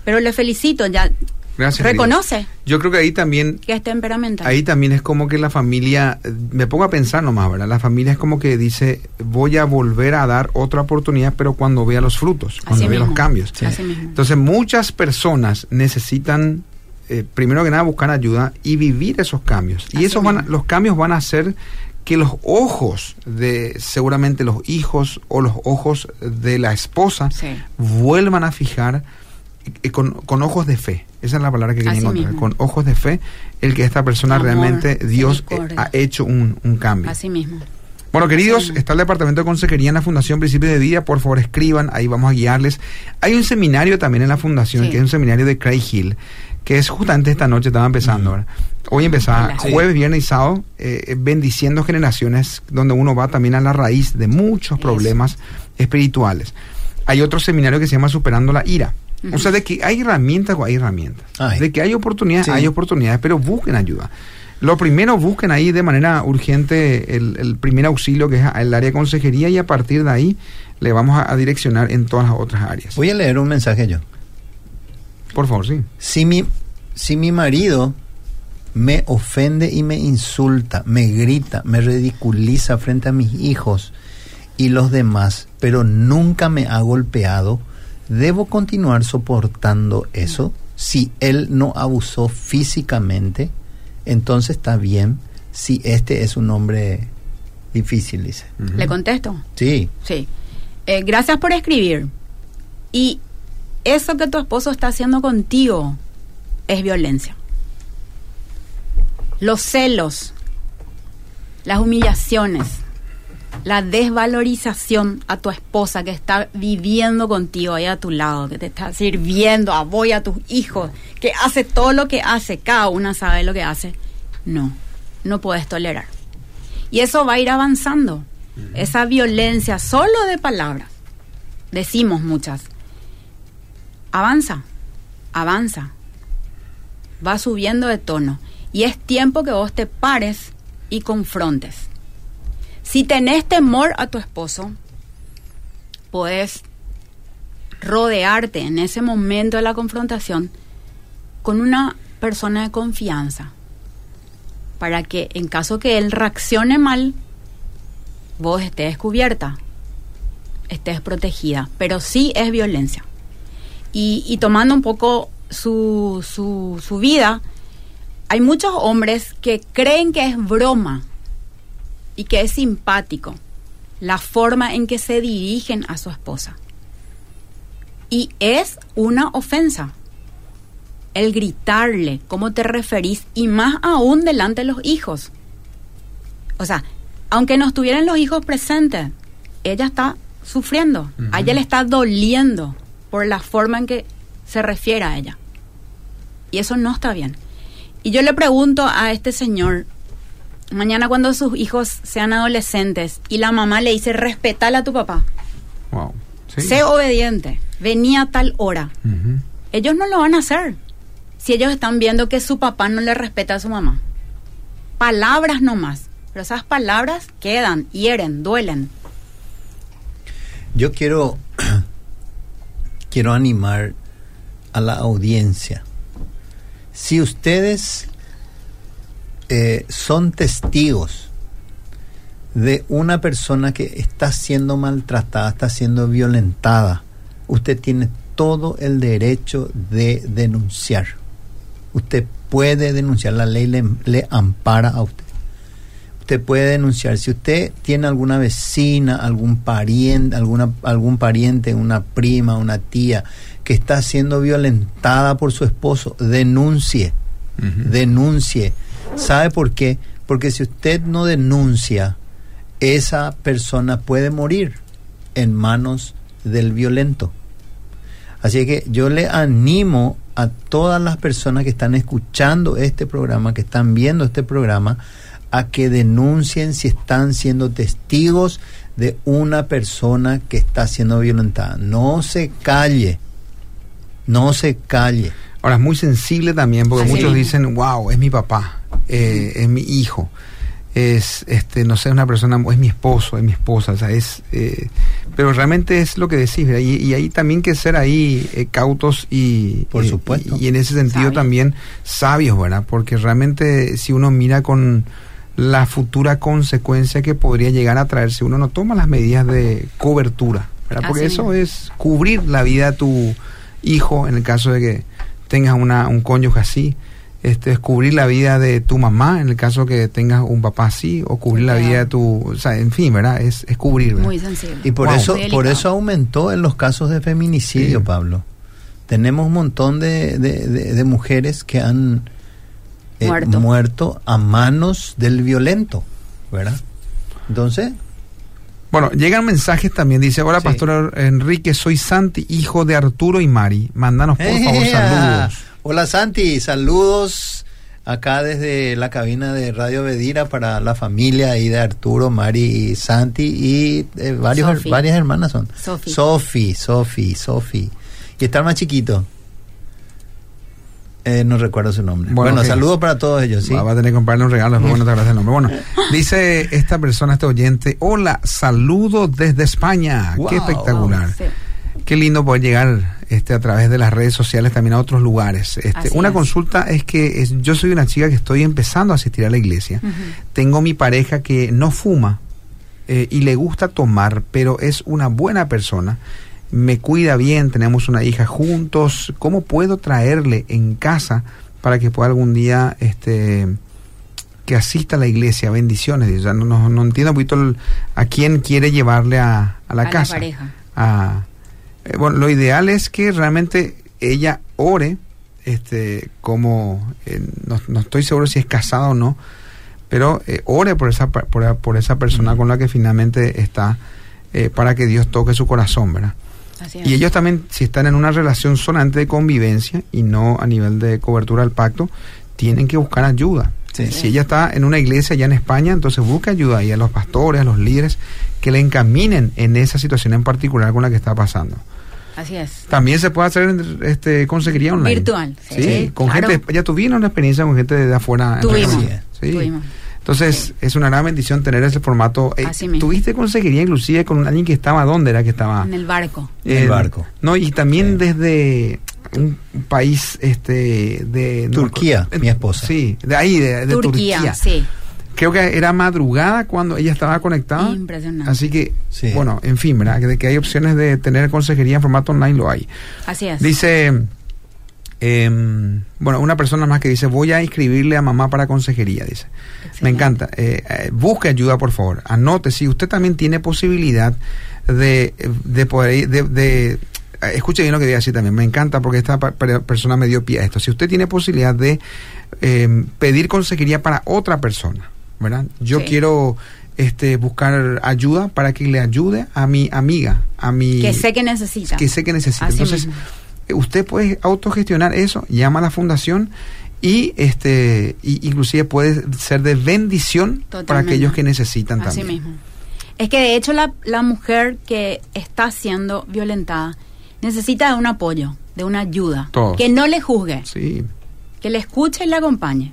Pero le felicito, ya Gracias. reconoce Yo creo que ahí también que es temperamental. Ahí también es como que la familia, me pongo a pensar nomás, ¿verdad? La familia es como que dice, voy a volver a dar otra oportunidad, pero cuando vea los frutos, cuando vea los cambios. Así mismo. Entonces muchas personas necesitan, eh, primero que nada, buscar ayuda y vivir esos cambios. Y esos van, a- los cambios van a hacer que los ojos de seguramente los hijos o los ojos de la esposa Sí. vuelvan a fijar eh, con, con ojos de fe. Esa es la palabra que quería encontrar. Con ojos de fe, el que esta persona Amor, realmente, Dios eh, ha hecho un, un cambio. Así mismo. Bueno, queridos, mismo. está el Departamento de Consejería en la Fundación Principio de Vida. Por favor, escriban, ahí vamos a guiarles. Hay un seminario también en la Fundación, Sí. que es un seminario de Craig Hill, que es justamente esta noche, estaba empezando. Hoy empezaba, Sí. jueves, viernes y sábado, eh, bendiciendo generaciones, donde uno va también a la raíz de muchos Eso. problemas espirituales. Hay otro seminario que se llama Superando la Ira. O sea, de que hay herramientas o hay herramientas. Ay. De que hay oportunidades, Sí. hay oportunidades, pero busquen ayuda. Lo primero, busquen ahí de manera urgente el, el primer auxilio, que es el área de consejería, y a partir de ahí le vamos a, a direccionar en todas las otras áreas. Voy a leer un mensaje yo. Por favor, sí. Si mi, si mi marido me ofende y me insulta, me grita, me ridiculiza frente a mis hijos y los demás, pero nunca me ha golpeado, ¿debo continuar soportando eso? Si él no abusó físicamente, entonces está bien. Si este es un hombre difícil, dice. ¿Le contesto? Sí, Sí. Eh, gracias por escribir. Y eso que tu esposo está haciendo contigo es violencia. Los celos, las humillaciones, la desvalorización a tu esposa que está viviendo contigo ahí a tu lado, que te está sirviendo a vos y a tus hijos, que hace todo lo que hace, cada una sabe lo que hace. No, no puedes tolerar. Y eso va a ir avanzando. Esa violencia solo de palabras, decimos muchas, avanza, avanza, va subiendo de tono. Y es tiempo que vos te pares y confrontes. Si tenés temor a tu esposo, puedes rodearte en ese momento de la confrontación con una persona de confianza para que en caso que él reaccione mal, vos estés descubierta, estés protegida, pero sí es violencia. Y, y tomando un poco su, su, su vida, hay muchos hombres que creen que es broma y que es simpático la forma en que se dirigen a su esposa. Y es una ofensa el gritarle cómo te referís y más aún delante de los hijos. O sea, aunque no estuvieran los hijos presentes, ella está sufriendo, a ella le está doliendo por la forma en que se refiere a ella. Y eso no está bien. Y yo le pregunto a este señor, mañana cuando sus hijos sean adolescentes y la mamá le dice, respetale a tu papá, Wow. Sí. sé obediente, venía a tal hora. Ellos no lo van a hacer si ellos están viendo que su papá no le respeta a su mamá. Palabras nomás. Pero esas palabras quedan, hieren, duelen. Yo quiero, quiero animar a la audiencia. Si ustedes eh, son testigos de una persona que está siendo maltratada, está siendo violentada, usted tiene todo el derecho de denunciar. Usted puede denunciar, la ley le, le ampara a usted. Usted puede denunciar. Si usted tiene alguna vecina, algún pariente, alguna, algún pariente, una prima, una tía que está siendo violentada por su esposo, denuncie. Denuncie. ¿Sabe por qué? Porque si usted no denuncia, esa persona puede morir en manos del violento. Así que yo le animo a todas las personas que están escuchando este programa, que están viendo este programa, a que denuncien si están siendo testigos de una persona que está siendo violentada. No se calle, no se calle. Ahora es muy sensible también porque Así muchos dicen, wow, es mi papá, eh, es mi hijo, es, este, no sé, una persona, es mi esposo, es mi esposa, o sea, es, eh, pero realmente es lo que decís, ¿verdad? y, y hay también que ser ahí eh, cautos y, Por supuesto. y, y en ese sentido Sabios. también sabios, ¿verdad? Porque realmente si uno mira con la futura consecuencia que podría llegar a traer si uno no toma las medidas de cobertura, ¿verdad? Porque Así eso es cubrir la vida de tu hijo en el caso de que tengas una, un cónyuge así, este, es cubrir la vida de tu mamá en el caso que tengas un papá así, o cubrir la vida de tu, o sea, en fin, ¿verdad? Es, es cubrir, ¿verdad? Muy sensible. Y por Wow. eso, por eso aumentó en los casos de feminicidio, Sí. Pablo. Tenemos un montón de, de- de- de mujeres que han eh, Muerto. muerto a manos del violento, ¿verdad? Entonces, Bueno, llegan mensajes también, dice, hola Sí. Pastor Enrique, soy Santi, hijo de Arturo y Mari, mándanos por favor saludos. Hola Santi, saludos acá desde la cabina de Radio Bedira para la familia ahí de Arturo, Mari y Santi y eh, varios, varias hermanas son. Sofi. Sofi, Sofi, Sofi. Y está el más chiquito. Eh, no recuerdo su nombre. Bueno, saludos para todos ellos, ¿sí? Va, va a tener que comprarle un regalo, bueno, te agradece el nombre. Bueno, dice esta persona, este oyente, hola, saludos desde España. Qué Wow. espectacular. Sí. Qué lindo poder llegar este, a través de las redes sociales también a otros lugares. Este, una es. consulta es que es- yo soy una chica que estoy empezando a asistir a la iglesia. Tengo mi pareja que no fuma eh, y le gusta tomar, pero es una buena persona. Me cuida bien, tenemos una hija juntos. ¿Cómo puedo traerle en casa para que pueda algún día este, que asista a la iglesia? Bendiciones. Sea, no, no- no entiendo un poquito el- a quién quiere llevarle a, a la A la casa. pareja. a- eh, bueno, lo ideal es que realmente ella ore, este, como eh, no, no estoy seguro si es casada o no, pero eh, ore por esa por, por esa persona con la que finalmente está eh, para que Dios toque su corazón, ¿verdad? Así es. Y ellos también, si están en una relación solamente de convivencia y no a nivel de cobertura del pacto, tienen que buscar ayuda. Sí. Si ella está en una iglesia allá en España, entonces busca ayuda y a los pastores, a los líderes, que le encaminen en esa situación en particular con la que está pasando. Así es. También se puede hacer este, consejería online. Virtual, Sí, sí, con claro. gente, ya tuvieron una experiencia con gente de afuera. en Tuvimos. realidad. Sí. Tuvimos. Entonces, es una gran bendición tener ese formato. Eh, Así mismo. ¿Tuviste consejería inclusive con alguien que estaba, ¿dónde era que estaba? En el barco. En el barco. No, y también Sí. desde un país este de Turquía, acuerdo. mi esposa. Sí, de ahí, de, de Turquía, Turquía. sí. Creo que era madrugada cuando ella estaba conectada. Impresionante. Así que, Sí. bueno, en fin, ¿verdad? Que, de que hay opciones de tener consejería en formato online, lo hay. Así es. Dice, em, bueno, una persona más que dice, voy a inscribirle a mamá para consejería, dice. Me encanta. Eh, eh, busque ayuda, por favor. Anote, si usted también tiene posibilidad de, de poder, de, de- eh, escuche bien lo que diga así también. Me encanta porque esta persona me dio pie a esto. Si usted tiene posibilidad de em, pedir consejería para otra persona, ¿verdad? Yo Sí. quiero este buscar ayuda para que le ayude a mi amiga, a mi Que sé que necesita. que sé que necesita. Así Entonces, mismo. Usted puede autogestionar eso, llama a la fundación y este y inclusive puede ser de bendición para aquellos que necesitan Así también. mismo. Es que de hecho la, la mujer que está siendo violentada necesita de un apoyo, de una ayuda. Todos. Que no le juzgue, Sí. que le escuche y le acompañe.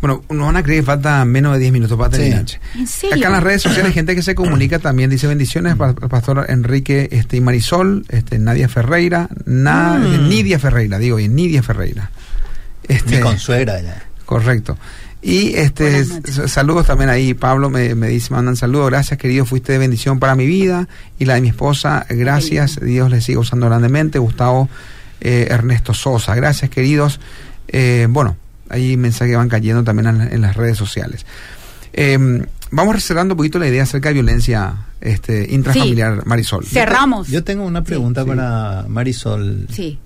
Bueno, nos van a creer que falta menos de 10 minutos para Sí. terminar. ¿En serio? Acá en las redes sociales hay gente que se comunica también, dice bendiciones para el pastor Enrique este, y Marisol, este, Nadia Ferreira, Na- Mm. Nidia Ferreira, digo bien, Nidia Ferreira. Este, Mi consuegra ya. Correcto. Y este saludos también ahí, Pablo me, me dice, mandan saludos, gracias querido, fuiste de bendición para mi vida y la de mi esposa, gracias, Dios le siga usando grandemente, Gustavo eh, Ernesto Sosa, gracias queridos. Eh, bueno, hay mensajes que van cayendo también en, en las redes sociales. Eh, vamos cerrando un poquito la idea acerca de violencia este, intrafamiliar, Marisol. Cerramos. Yo tengo una pregunta Sí. para Marisol. Sí.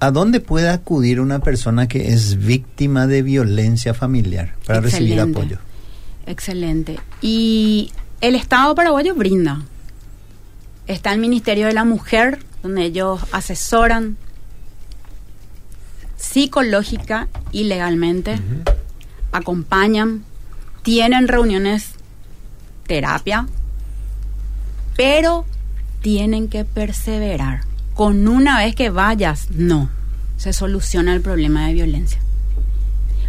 ¿A dónde puede acudir una persona que es víctima de violencia familiar para recibir apoyo? Excelente. Y el Estado paraguayo brinda. Está el Ministerio de la Mujer, donde ellos asesoran psicológica y legalmente, acompañan, tienen reuniones, terapia, pero tienen que perseverar. Con una vez que vayas, no, se soluciona el problema de violencia.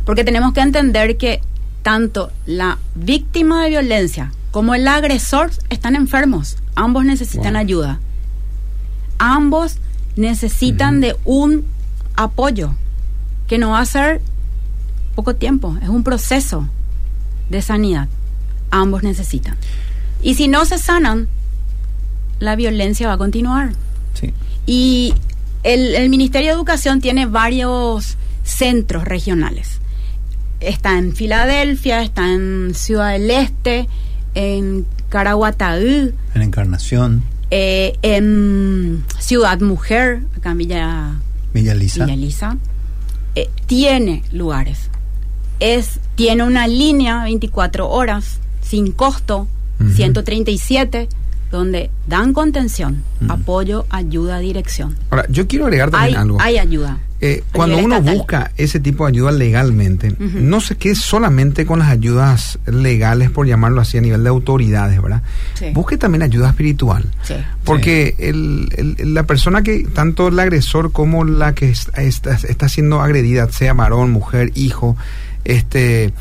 Porque tenemos que entender que tanto la víctima de violencia como el agresor están enfermos. Ambos necesitan Wow. ayuda. Ambos necesitan de un apoyo que no va a ser poco tiempo, es un proceso de sanidad. Ambos necesitan. Y si no se sanan, la violencia va a continuar. Sí. Y el, el Ministerio de Educación tiene varios centros regionales. Está en Filadelfia, está en Ciudad del Este, en Caraguataú, En Encarnación, eh, en Ciudad Mujer, acá en Villa, Villa Lisa. Villa Elisa. Eh, tiene lugares. Es, tiene una línea 24 horas, sin costo, Ujú. 137, donde dan contención, apoyo, ayuda, dirección. Ahora, yo quiero agregar también Hay, algo. hay ayuda. Eh, cuando uno estatal. busca ese tipo de ayuda legalmente, no se quede solamente con las ayudas legales, por llamarlo así, a nivel de autoridades, ¿verdad? Sí. Busque también ayuda espiritual. Sí. Porque el- el- la persona que, tanto el agresor como la que es- está, está siendo agredida, sea varón, mujer, hijo, este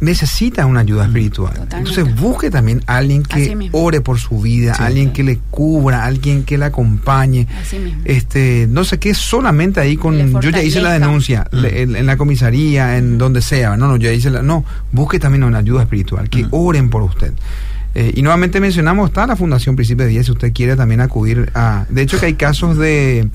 necesita una ayuda espiritual. Totalmente. Entonces busque también a alguien que ore por su vida, Sí. alguien que le cubra, alguien que le acompañe. Así mismo. Este, no sé qué, solamente ahí con, yo ya hice la denuncia, Mm. le- en, en la comisaría, en donde sea, no, no, yo ya hice la, no, busque también una ayuda espiritual, que Mm. oren por usted. Eh, y nuevamente mencionamos, está la Fundación Príncipe de Día, si usted quiere también acudir a, de hecho que hay casos de,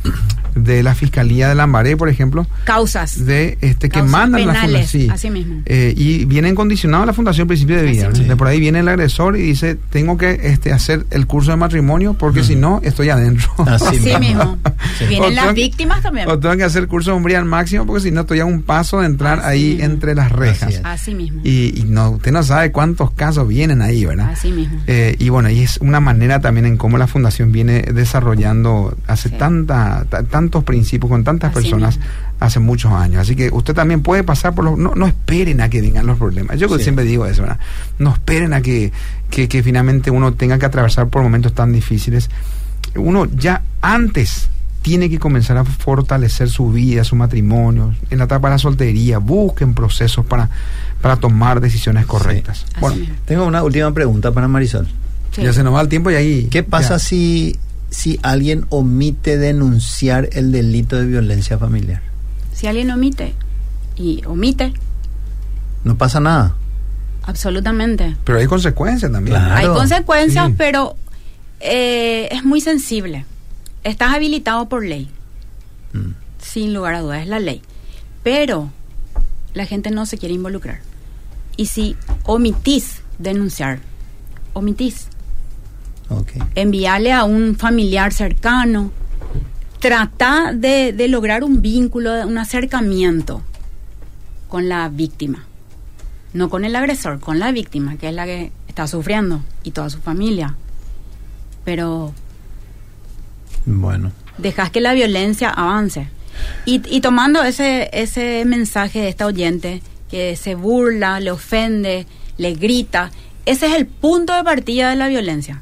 de la Fiscalía de Lambaré, por ejemplo, Causas. de este que Causas mandan la penales, fundación, así mismo. y vienen condicionados a la Fundación Principio de Vida. mismo. De por ahí viene el agresor y dice, tengo que este, hacer el curso de matrimonio porque si no, estoy adentro. Así Así mismo. mismo. Sí. Vienen O las víctimas también. O tengo que hacer curso de hombría al máximo porque si no estoy a un paso de entrar Así ahí mismo. entre las rejas. Así mismo. Y, y no, usted no sabe cuántos casos vienen ahí, ¿verdad? Así mismo. Eh, y bueno, y es una manera también en cómo la fundación viene desarrollando hace Sí. tanta, ta- tantos principios con tantas Así personas mismo. hace muchos años. Así que usted también puede pasar por los... No, no esperen a que vengan los problemas. Yo Sí. siempre digo eso, ¿verdad? No esperen a que, que, que finalmente uno tenga que atravesar por momentos tan difíciles. Uno ya antes tiene que comenzar a fortalecer su vida, su matrimonio, en la etapa de la soltería, busquen procesos para, para tomar decisiones correctas. Bueno. Tengo una última pregunta para Marisol. Sí. ya se nos va el tiempo y ahí... ¿Qué pasa ya. si, si alguien omite denunciar el delito de violencia familiar? Si alguien omite, y omite, No pasa nada. absolutamente. Pero hay consecuencias también. Claro. Hay consecuencias, Sí. pero eh, es muy sensible. Estás habilitado por ley, Mm. sin lugar a dudas, es la ley. Pero la gente no se quiere involucrar. Y si omitís denunciar, omitís, Ok. enviarle a un familiar cercano, trata de, de lograr un vínculo, un acercamiento con la víctima. No con el agresor, con la víctima, que es la que está sufriendo y toda su familia. Pero Bueno. dejas que la violencia avance. Y, y tomando ese, ese mensaje de esta oyente que se burla, le ofende, le grita, ese es el punto de partida de la violencia.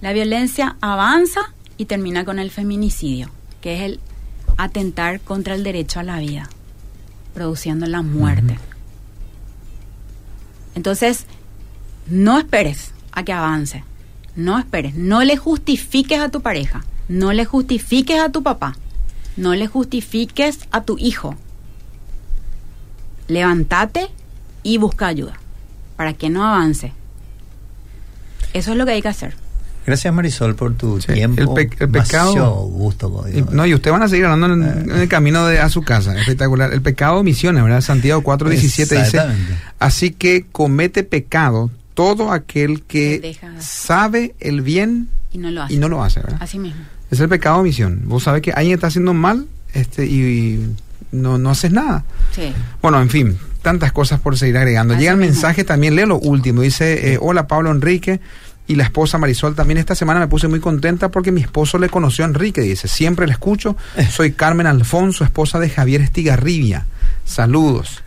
La violencia avanza y termina con el feminicidio, que es el atentar contra el derecho a la vida. produciendo la muerte. Entonces, no esperes a que avance. No esperes. No le justifiques a tu pareja. No le justifiques a tu papá. No le justifiques a tu hijo. Levántate y busca ayuda para que no avance. Eso es lo que hay que hacer. Gracias Marisol por tu Sí, tiempo. el pe- el pecado- gusto. Y- no, y usted van a seguir hablando en, Eh. en el camino de, a su casa. Espectacular. El pecado misiones, ¿verdad? Santiago 4.17 dice, Exactamente. así que comete pecado todo aquel que Que deja- sabe el bien Y no lo hace. y no lo hace, ¿verdad? Así mismo. Es el pecado omisión. Vos sabés que alguien está haciendo mal este y no, no haces nada. Sí. Bueno, en fin, tantas cosas por seguir agregando. Así Llega el mismo. mensaje también, lee lo último. Dice, eh, hola Pablo Enrique y la esposa Marisol. También esta semana me puse muy contenta porque mi esposo le conoció a Enrique. Dice, siempre le escucho. Soy Carmen Alfonso, esposa de Javier Estigarribia. Saludos.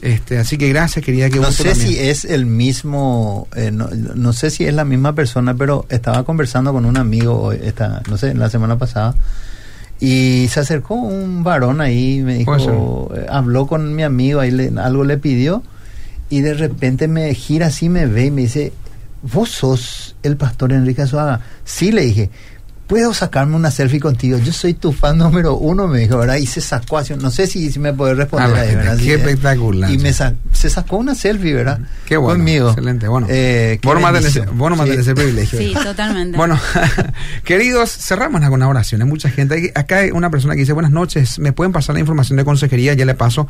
Este, así que gracias, querida que No sé también. si es el mismo, eh, no, no sé si es la misma persona, pero estaba conversando con un amigo, hoy, esta, no sé, la semana pasada, y se acercó un varón ahí, me dijo, eh, habló con mi amigo, ahí le- algo le pidió, y de repente me gira así, me ve y me dice, vos sos el pastor Enrique Azuaga. Sí, le dije, ¿puedo sacarme una selfie contigo? Yo soy tu fan número uno, me dijo, ¿verdad? Y se sacó así, no sé si, si me puede responder Ah, ahí, ¿verdad? qué Sí, eh. espectacular, Y me sa- se sacó una selfie, ¿verdad? Qué bueno, Conmigo. excelente, bueno. Eh, vos nomás tenés, Sí. tenés el privilegio. Sí, totalmente. Bueno, queridos, cerramos con las oraciones. Mucha gente. Hay- Acá hay una persona que dice, buenas noches, ¿me pueden pasar la información de consejería? Ya le paso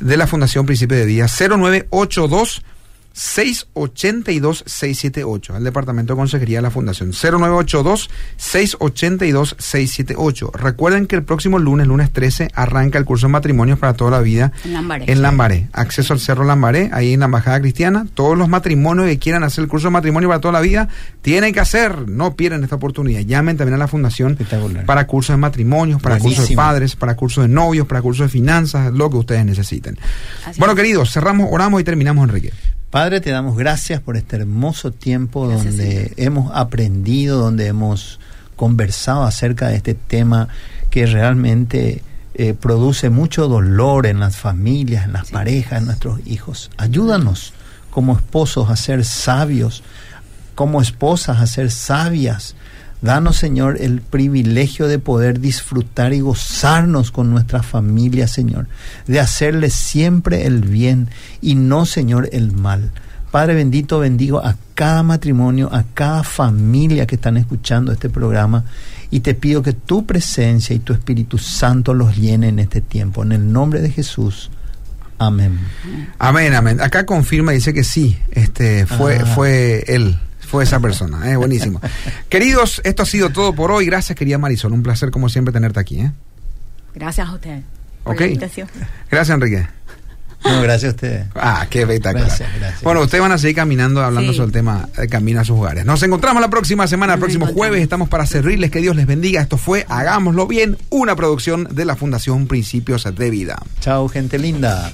de la Fundación Principio de Día. 0982 682-678, al Departamento de Consejería de la Fundación. 0982-682-678. Recuerden que el próximo lunes, lunes 13, arranca el curso de matrimonios para toda la vida En Lambaré. en Lambaré. Acceso al Cerro Lambaré, ahí en la Embajada Cristiana. Todos los matrimonios que quieran hacer el curso de matrimonio para toda la vida, tienen que hacer. No pierdan esta oportunidad. Llamen también a la Fundación para cursos de matrimonios, para cursos de Buenísimo. padres, para cursos de novios, para cursos de finanzas, lo que ustedes necesiten. Así bueno, es. queridos, cerramos, oramos y terminamos, Enrique. Padre, te damos gracias por este hermoso tiempo Gracias, donde Señor. hemos aprendido, donde hemos conversado acerca de este tema que realmente eh, produce mucho dolor en las familias, en las Sí. parejas, en nuestros hijos. Ayúdanos como esposos a ser sabios, como esposas a ser sabias. Danos, Señor, el privilegio de poder disfrutar y gozarnos con nuestra familia, Señor, de hacerle siempre el bien y no, Señor, el mal. Padre bendito, bendigo a cada matrimonio, a cada familia que están escuchando este programa y te pido que tu presencia y tu Espíritu Santo los llene en este tiempo. En el nombre de Jesús. Amén. Amén, amén. Acá confirma, dice que sí, este fue, Ah. fue él, fue esa persona. Eh, buenísimo. Queridos, esto ha sido todo por hoy. Gracias, querida Marisol. Un placer, como siempre, tenerte aquí. ¿eh? Gracias a usted por Ok. la invitación. Gracias, Enrique. No, gracias a ustedes. Ah, qué espectacular. Gracias, gracias. Bueno, ustedes van a seguir caminando hablando Sí. sobre el tema de camino a sus hogares. Nos encontramos la próxima semana, el próximo jueves. Estamos para servirles. Que Dios les bendiga. Esto fue Hagámoslo Bien, una producción de la Fundación Principios de Vida. Chao, gente linda.